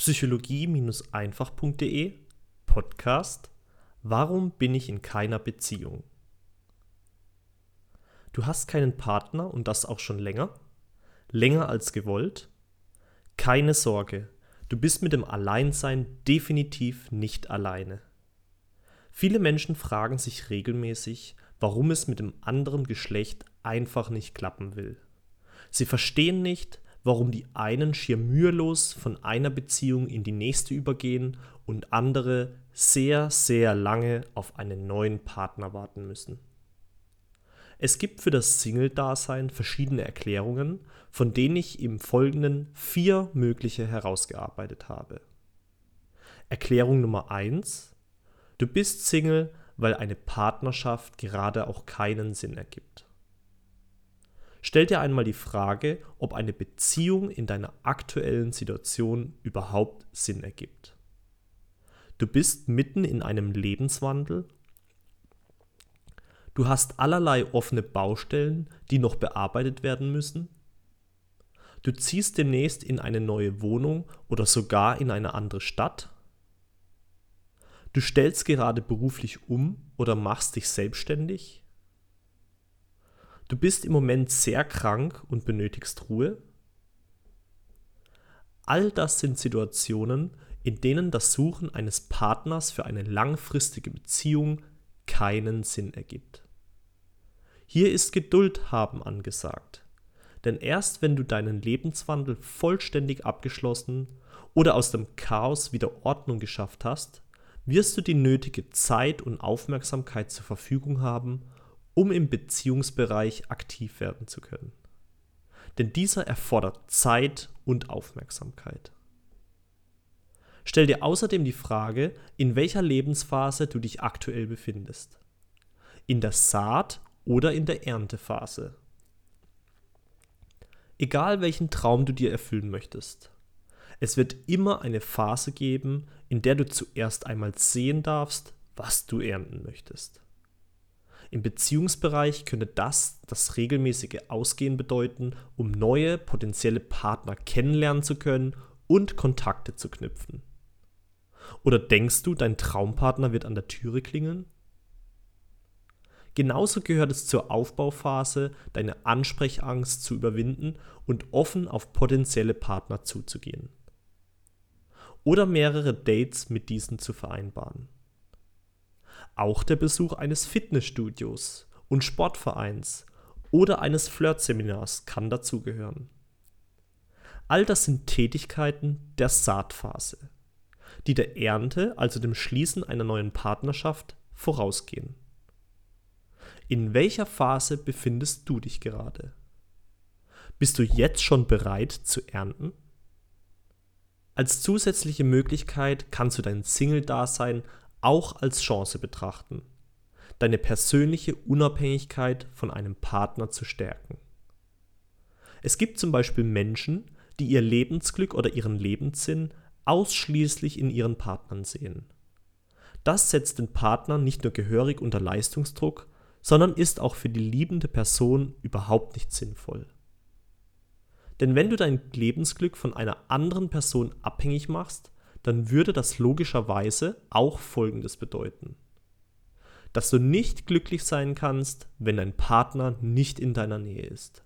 psychologie-einfach.de Podcast Warum bin ich in keiner Beziehung? Du hast keinen Partner und das auch schon länger? Länger als gewollt? Keine Sorge, du bist mit dem Alleinsein definitiv nicht alleine. Viele Menschen fragen sich regelmäßig, warum es mit dem anderen Geschlecht einfach nicht klappen will. Sie verstehen nicht, warum die einen schier mühelos von einer Beziehung in die nächste übergehen und andere sehr, sehr lange auf einen neuen Partner warten müssen. Es gibt für das Single-Dasein verschiedene Erklärungen, von denen ich im Folgenden vier mögliche herausgearbeitet habe. Erklärung Nummer 1. Du bist Single, weil eine Partnerschaft gerade auch keinen Sinn ergibt. Stell dir einmal die Frage, ob eine Beziehung in deiner aktuellen Situation überhaupt Sinn ergibt. Du bist mitten in einem Lebenswandel. Du hast allerlei offene Baustellen, die noch bearbeitet werden müssen. Du ziehst demnächst in eine neue Wohnung oder sogar in eine andere Stadt. Du stellst gerade beruflich um oder machst dich selbstständig. Du bist im Moment sehr krank und benötigst Ruhe. All das sind Situationen, in denen das Suchen eines Partners für eine langfristige Beziehung keinen Sinn ergibt. Hier ist Geduld haben angesagt, denn erst wenn du deinen Lebenswandel vollständig abgeschlossen oder aus dem Chaos wieder Ordnung geschafft hast, wirst du die nötige Zeit und Aufmerksamkeit zur Verfügung haben, um im Beziehungsbereich aktiv werden zu können. Denn dieser erfordert Zeit und Aufmerksamkeit. Stell dir außerdem die Frage, in welcher Lebensphase du dich aktuell befindest. In der Saat- oder in der Erntephase. Egal welchen Traum du dir erfüllen möchtest. Es wird immer eine Phase geben, in der du zuerst einmal sehen darfst, was du ernten möchtest. Im Beziehungsbereich könnte das das regelmäßige Ausgehen bedeuten, um neue potenzielle Partner kennenlernen zu können und Kontakte zu knüpfen. Oder denkst du, dein Traumpartner wird an der Türe klingeln? Genauso gehört es zur Aufbauphase, deine Ansprechangst zu überwinden und offen auf potenzielle Partner zuzugehen. Oder mehrere Dates mit diesen zu vereinbaren. Auch der Besuch eines Fitnessstudios und Sportvereins oder eines Flirtseminars kann dazugehören. All das sind Tätigkeiten der Saatphase, die der Ernte, also dem Schließen einer neuen Partnerschaft, vorausgehen. In welcher Phase befindest du dich gerade? Bist du jetzt schon bereit zu ernten? Als zusätzliche Möglichkeit kannst du dein Single-Dasein auch als Chance betrachten, deine persönliche Unabhängigkeit von einem Partner zu stärken. Es gibt zum Beispiel Menschen, die ihr Lebensglück oder ihren Lebenssinn ausschließlich in ihren Partnern sehen. Das setzt den Partner nicht nur gehörig unter Leistungsdruck, sondern ist auch für die liebende Person überhaupt nicht sinnvoll. Denn wenn du dein Lebensglück von einer anderen Person abhängig machst, dann würde das logischerweise auch Folgendes bedeuten. Dass du nicht glücklich sein kannst, wenn dein Partner nicht in deiner Nähe ist.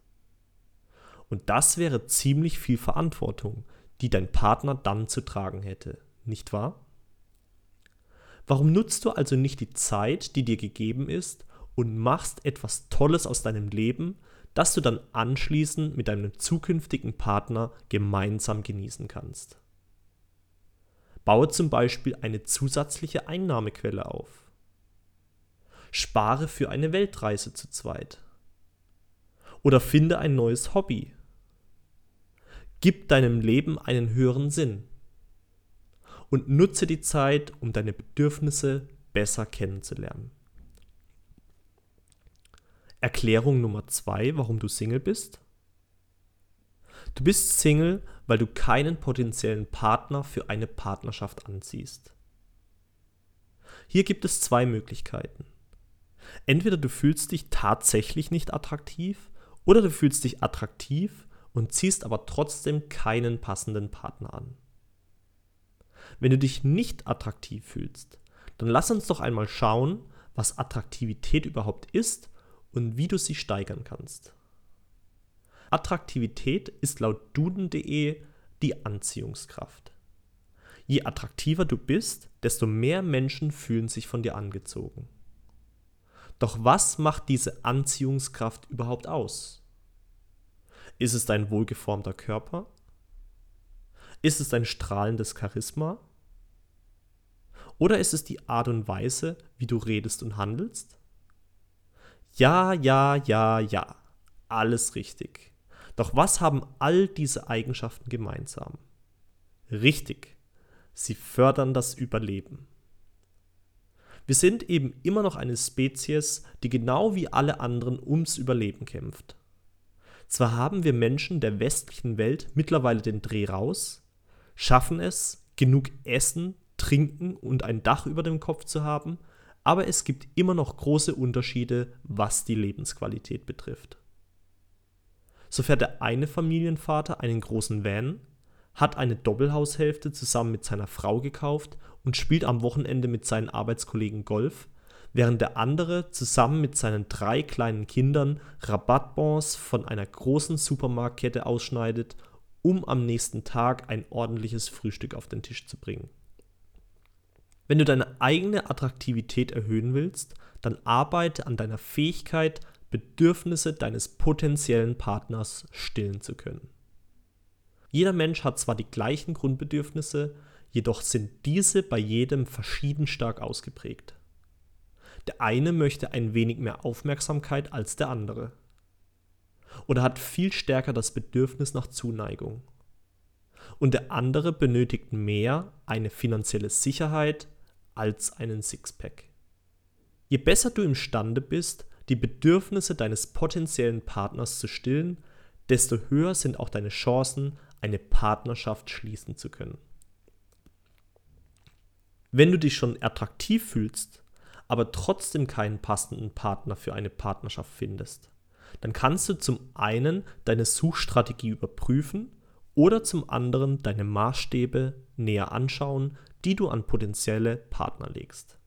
Und das wäre ziemlich viel Verantwortung, die dein Partner dann zu tragen hätte, nicht wahr? Warum nutzt du also nicht die Zeit, die dir gegeben ist, und machst etwas Tolles aus deinem Leben, das du dann anschließend mit deinem zukünftigen Partner gemeinsam genießen kannst? Baue zum Beispiel eine zusätzliche Einnahmequelle auf. Spare für eine Weltreise zu zweit. Oder finde ein neues Hobby. Gib deinem Leben einen höheren Sinn. Und nutze die Zeit, um deine Bedürfnisse besser kennenzulernen. Erklärung Nummer zwei, warum du Single bist. Du bist Single, weil du keinen potenziellen Partner für eine Partnerschaft anziehst. Hier gibt es zwei Möglichkeiten. Entweder du fühlst dich tatsächlich nicht attraktiv oder du fühlst dich attraktiv und ziehst aber trotzdem keinen passenden Partner an. Wenn du dich nicht attraktiv fühlst, dann lass uns doch einmal schauen, was Attraktivität überhaupt ist und wie du sie steigern kannst. Attraktivität ist laut duden.de die Anziehungskraft. Je attraktiver du bist, desto mehr Menschen fühlen sich von dir angezogen. Doch was macht diese Anziehungskraft überhaupt aus? Ist es dein wohlgeformter Körper? Ist es dein strahlendes Charisma? Oder ist es die Art und Weise, wie du redest und handelst? Ja, ja, ja, ja. Alles richtig. Doch was haben all diese Eigenschaften gemeinsam? Richtig. Sie fördern das Überleben. Wir sind eben immer noch eine Spezies, die genau wie alle anderen ums Überleben kämpft. Zwar haben wir Menschen der westlichen Welt mittlerweile den Dreh raus, schaffen es, genug Essen, Trinken und ein Dach über dem Kopf zu haben, aber es gibt immer noch große Unterschiede, was die Lebensqualität betrifft. So fährt der eine Familienvater einen großen Van, hat eine Doppelhaushälfte zusammen mit seiner Frau gekauft und spielt am Wochenende mit seinen Arbeitskollegen Golf, während der andere zusammen mit seinen drei kleinen Kindern Rabattbons von einer großen Supermarktkette ausschneidet, um am nächsten Tag ein ordentliches Frühstück auf den Tisch zu bringen. Wenn du deine eigene Attraktivität erhöhen willst, dann arbeite an deiner Fähigkeit, Bedürfnisse deines potenziellen Partners stillen zu können. Jeder Mensch hat zwar die gleichen Grundbedürfnisse, jedoch sind diese bei jedem verschieden stark ausgeprägt. Der eine möchte ein wenig mehr Aufmerksamkeit als der andere. Oder hat viel stärker das Bedürfnis nach Zuneigung. Und der andere benötigt mehr eine finanzielle Sicherheit als einen Sixpack. Je besser du imstande bist, die Bedürfnisse deines potenziellen Partners zu stillen, desto höher sind auch deine Chancen, eine Partnerschaft schließen zu können. Wenn du dich schon attraktiv fühlst, aber trotzdem keinen passenden Partner für eine Partnerschaft findest, dann kannst du zum einen deine Suchstrategie überprüfen oder zum anderen deine Maßstäbe näher anschauen, die du an potenzielle Partner legst.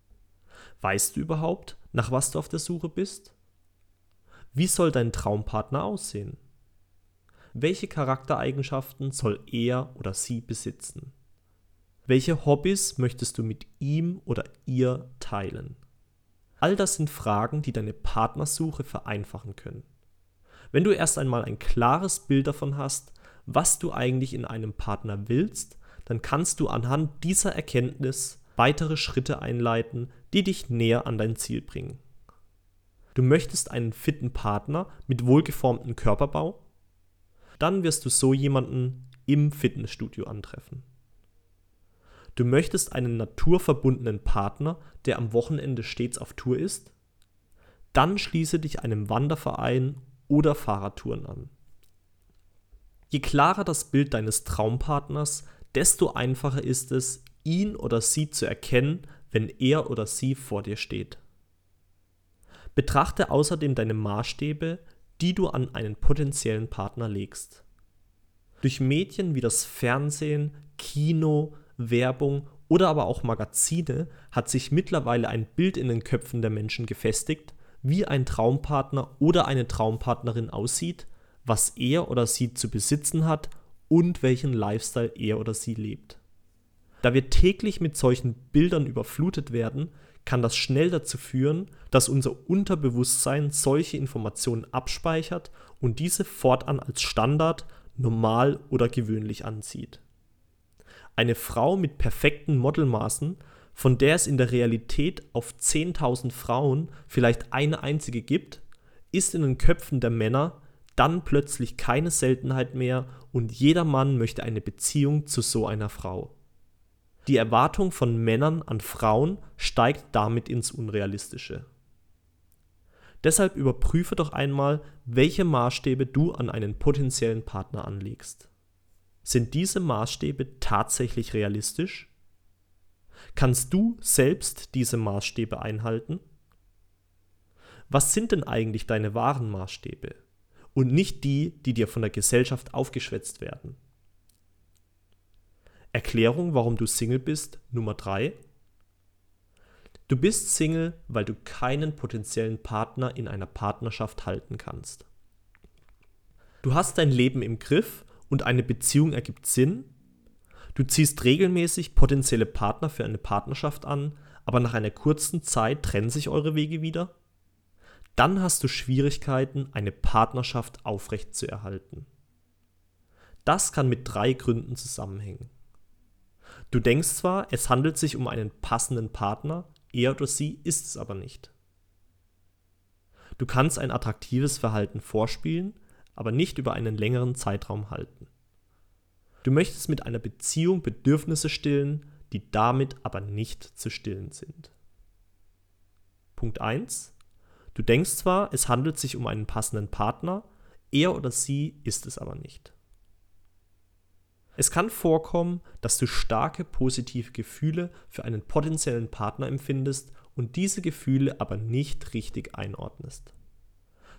Weißt du überhaupt, nach was du auf der Suche bist? Wie soll dein Traumpartner aussehen? welche Charaktereigenschaften soll er oder sie besitzen? Welche Hobbys möchtest du mit ihm oder ihr teilen? All das sind Fragen, die deine Partnersuche vereinfachen können. Wenn du erst einmal ein klares Bild davon hast, was du eigentlich in einem Partner willst, dann kannst du anhand dieser Erkenntnis weitere Schritte einleiten, die dich näher an dein Ziel bringen. Du möchtest einen fitten Partner mit wohlgeformtem Körperbau, dann wirst du so jemanden im Fitnessstudio antreffen. Du möchtest einen naturverbundenen Partner, der am Wochenende stets auf Tour ist? Dann schließe dich einem Wanderverein oder Fahrradtouren an. Je klarer das Bild deines Traumpartners, desto einfacher ist es, ihn oder sie zu erkennen, wenn er oder sie vor dir steht. Betrachte außerdem deine Maßstäbe, die du an einen potenziellen Partner legst. Durch Medien wie das Fernsehen, Kino, Werbung oder aber auch Magazine hat sich mittlerweile ein Bild in den Köpfen der Menschen gefestigt, wie ein Traumpartner oder eine Traumpartnerin aussieht, was er oder sie zu besitzen hat und welchen Lifestyle er oder sie lebt. Da wir täglich mit solchen Bildern überflutet werden, kann das schnell dazu führen, dass unser Unterbewusstsein solche Informationen abspeichert und diese fortan als Standard, normal oder gewöhnlich anzieht. Eine Frau mit perfekten Modelmaßen, von der es in der Realität auf 10.000 Frauen vielleicht eine einzige gibt, ist in den Köpfen der Männer dann plötzlich keine Seltenheit mehr und jeder Mann möchte eine Beziehung zu so einer Frau. Die Erwartung von Männern an Frauen steigt damit ins Unrealistische. Deshalb überprüfe doch einmal, welche Maßstäbe du an einen potenziellen Partner anlegst. Sind diese Maßstäbe tatsächlich realistisch? Kannst du selbst diese Maßstäbe einhalten? Was sind denn eigentlich deine wahren Maßstäbe und nicht die, die dir von der Gesellschaft aufgeschwätzt werden? Erklärung, warum du Single bist, Nummer 3. Du bist Single, weil du keinen potenziellen Partner in einer Partnerschaft halten kannst. Du hast dein Leben im Griff und eine Beziehung ergibt Sinn. Du ziehst regelmäßig potenzielle Partner für eine Partnerschaft an, aber nach einer kurzen Zeit trennen sich eure Wege wieder. Dann hast du Schwierigkeiten, eine Partnerschaft aufrechtzuerhalten. Das kann mit drei Gründen zusammenhängen. Du denkst zwar, es handelt sich um einen passenden Partner, er oder sie ist es aber nicht. Du kannst ein attraktives Verhalten vorspielen, aber nicht über einen längeren Zeitraum halten. Du möchtest mit einer Beziehung Bedürfnisse stillen, die damit aber nicht zu stillen sind. Punkt 1. Du denkst zwar, es handelt sich um einen passenden Partner, er oder sie ist es aber nicht. Es kann vorkommen, dass du starke positive Gefühle für einen potenziellen Partner empfindest und diese Gefühle aber nicht richtig einordnest.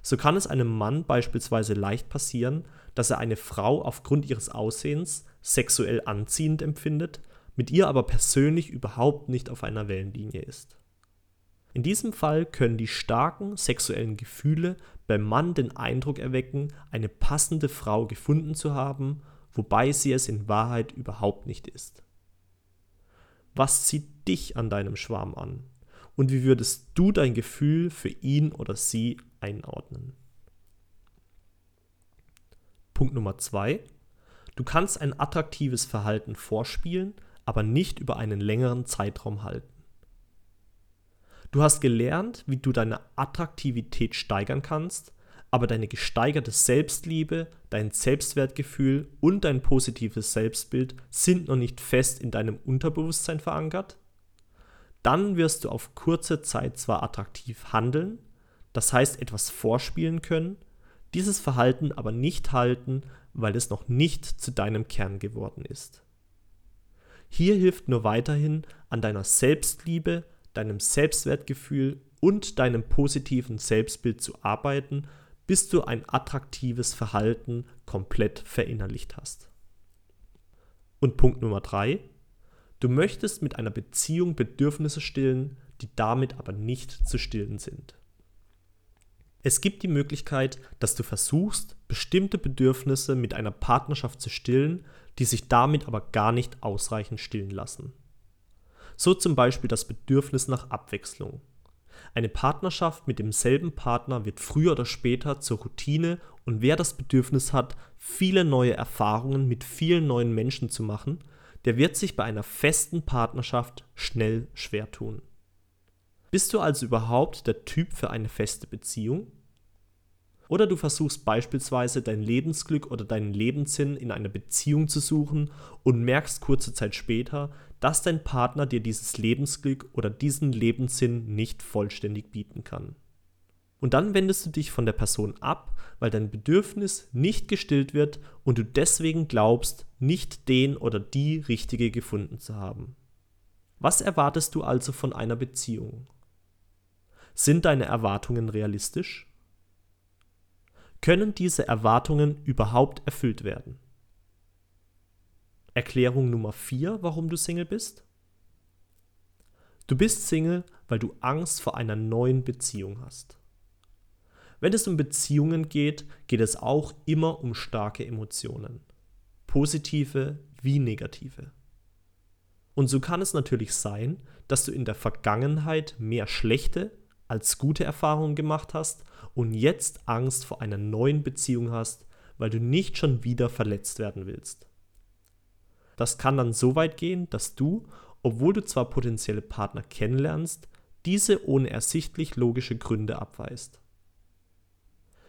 So kann es einem Mann beispielsweise leicht passieren, dass er eine Frau aufgrund ihres Aussehens sexuell anziehend empfindet, mit ihr aber persönlich überhaupt nicht auf einer Wellenlinie ist. In diesem Fall können die starken sexuellen Gefühle beim Mann den Eindruck erwecken, eine passende Frau gefunden zu haben wobei sie es in Wahrheit überhaupt nicht ist. Was zieht dich an deinem Schwarm an? Und wie würdest du dein Gefühl für ihn oder sie einordnen? Punkt Nummer zwei: Du kannst ein attraktives Verhalten vorspielen, aber nicht über einen längeren Zeitraum halten. Du hast gelernt, wie du deine Attraktivität steigern kannst, aber deine gesteigerte Selbstliebe, dein Selbstwertgefühl und dein positives Selbstbild sind noch nicht fest in deinem Unterbewusstsein verankert, dann wirst du auf kurze Zeit zwar attraktiv handeln, das heißt etwas vorspielen können, dieses Verhalten aber nicht halten, weil es noch nicht zu deinem Kern geworden ist. Hier hilft nur weiterhin an deiner Selbstliebe, deinem Selbstwertgefühl und deinem positiven Selbstbild zu arbeiten bis du ein attraktives Verhalten komplett verinnerlicht hast. Und Punkt Nummer drei: Du möchtest mit einer Beziehung Bedürfnisse stillen, die damit aber nicht zu stillen sind. Es gibt die Möglichkeit, dass du versuchst, bestimmte Bedürfnisse mit einer Partnerschaft zu stillen, die sich damit aber gar nicht ausreichend stillen lassen. So zum Beispiel das Bedürfnis nach Abwechslung. Eine Partnerschaft mit demselben Partner wird früher oder später zur Routine und wer das Bedürfnis hat, viele neue Erfahrungen mit vielen neuen Menschen zu machen, der wird sich bei einer festen Partnerschaft schnell schwer tun. Bist du also überhaupt der Typ für eine feste Beziehung? Oder du versuchst beispielsweise dein Lebensglück oder deinen Lebenssinn in einer Beziehung zu suchen und merkst kurze Zeit später, dass dein Partner dir dieses Lebensglück oder diesen Lebenssinn nicht vollständig bieten kann. Und dann wendest du dich von der Person ab, weil dein Bedürfnis nicht gestillt wird und du deswegen glaubst, nicht den oder die richtige gefunden zu haben. Was erwartest du also von einer Beziehung? Sind deine Erwartungen realistisch? Können diese Erwartungen überhaupt erfüllt werden? Erklärung Nummer 4, warum du Single bist? Du bist Single, weil du Angst vor einer neuen Beziehung hast. Wenn es um Beziehungen geht, geht es auch immer um starke Emotionen. Positive wie negative. Und so kann es natürlich sein, dass du in der Vergangenheit mehr schlechte als gute Erfahrungen gemacht hast und jetzt Angst vor einer neuen Beziehung hast, weil du nicht schon wieder verletzt werden willst. Das kann dann so weit gehen, dass du, obwohl du zwar potenzielle Partner kennenlernst, diese ohne ersichtlich logische Gründe abweist.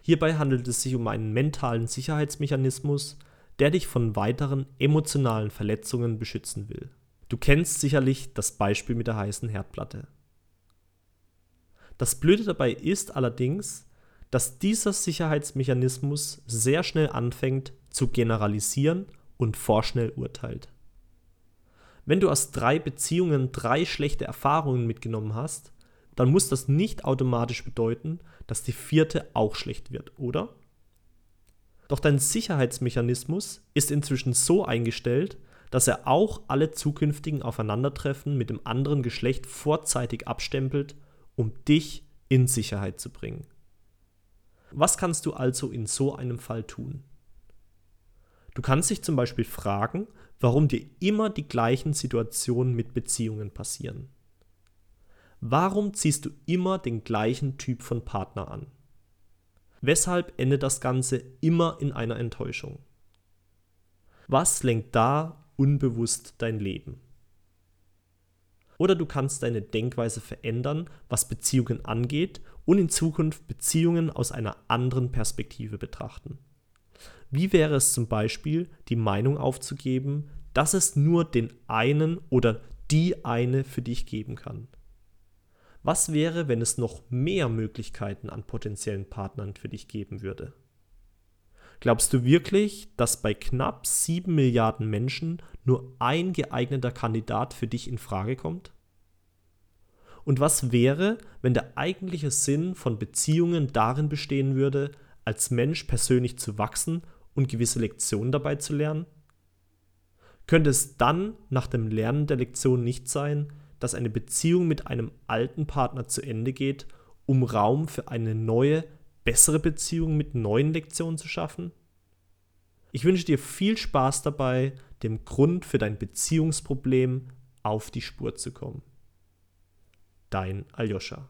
Hierbei handelt es sich um einen mentalen Sicherheitsmechanismus, der dich von weiteren emotionalen Verletzungen beschützen will. Du kennst sicherlich das Beispiel mit der heißen Herdplatte. Das Blöde dabei ist allerdings, dass dieser Sicherheitsmechanismus sehr schnell anfängt zu generalisieren und vorschnell urteilt. Wenn du aus drei Beziehungen drei schlechte Erfahrungen mitgenommen hast, dann muss das nicht automatisch bedeuten, dass die vierte auch schlecht wird, oder? Doch dein Sicherheitsmechanismus ist inzwischen so eingestellt, dass er auch alle zukünftigen Aufeinandertreffen mit dem anderen Geschlecht vorzeitig abstempelt, um dich in Sicherheit zu bringen. Was kannst du also in so einem Fall tun? Du kannst dich zum Beispiel fragen, warum dir immer die gleichen Situationen mit Beziehungen passieren. Warum ziehst du immer den gleichen Typ von Partner an? Weshalb endet das Ganze immer in einer Enttäuschung? Was lenkt da unbewusst dein Leben? Oder du kannst deine Denkweise verändern, was Beziehungen angeht und in Zukunft Beziehungen aus einer anderen Perspektive betrachten. Wie wäre es zum Beispiel, die Meinung aufzugeben, dass es nur den einen oder die eine für dich geben kann? Was wäre, wenn es noch mehr Möglichkeiten an potenziellen Partnern für dich geben würde? Glaubst du wirklich, dass bei knapp 7 Milliarden Menschen nur ein geeigneter Kandidat für dich in Frage kommt? Und was wäre, wenn der eigentliche Sinn von Beziehungen darin bestehen würde, als Mensch persönlich zu wachsen und gewisse Lektionen dabei zu lernen? Könnte es dann nach dem Lernen der Lektion nicht sein, dass eine Beziehung mit einem alten Partner zu Ende geht, um Raum für eine neue, bessere Beziehung mit neuen Lektionen zu schaffen? Ich wünsche dir viel Spaß dabei, dem Grund für dein Beziehungsproblem auf die Spur zu kommen. Dein Aljoscha.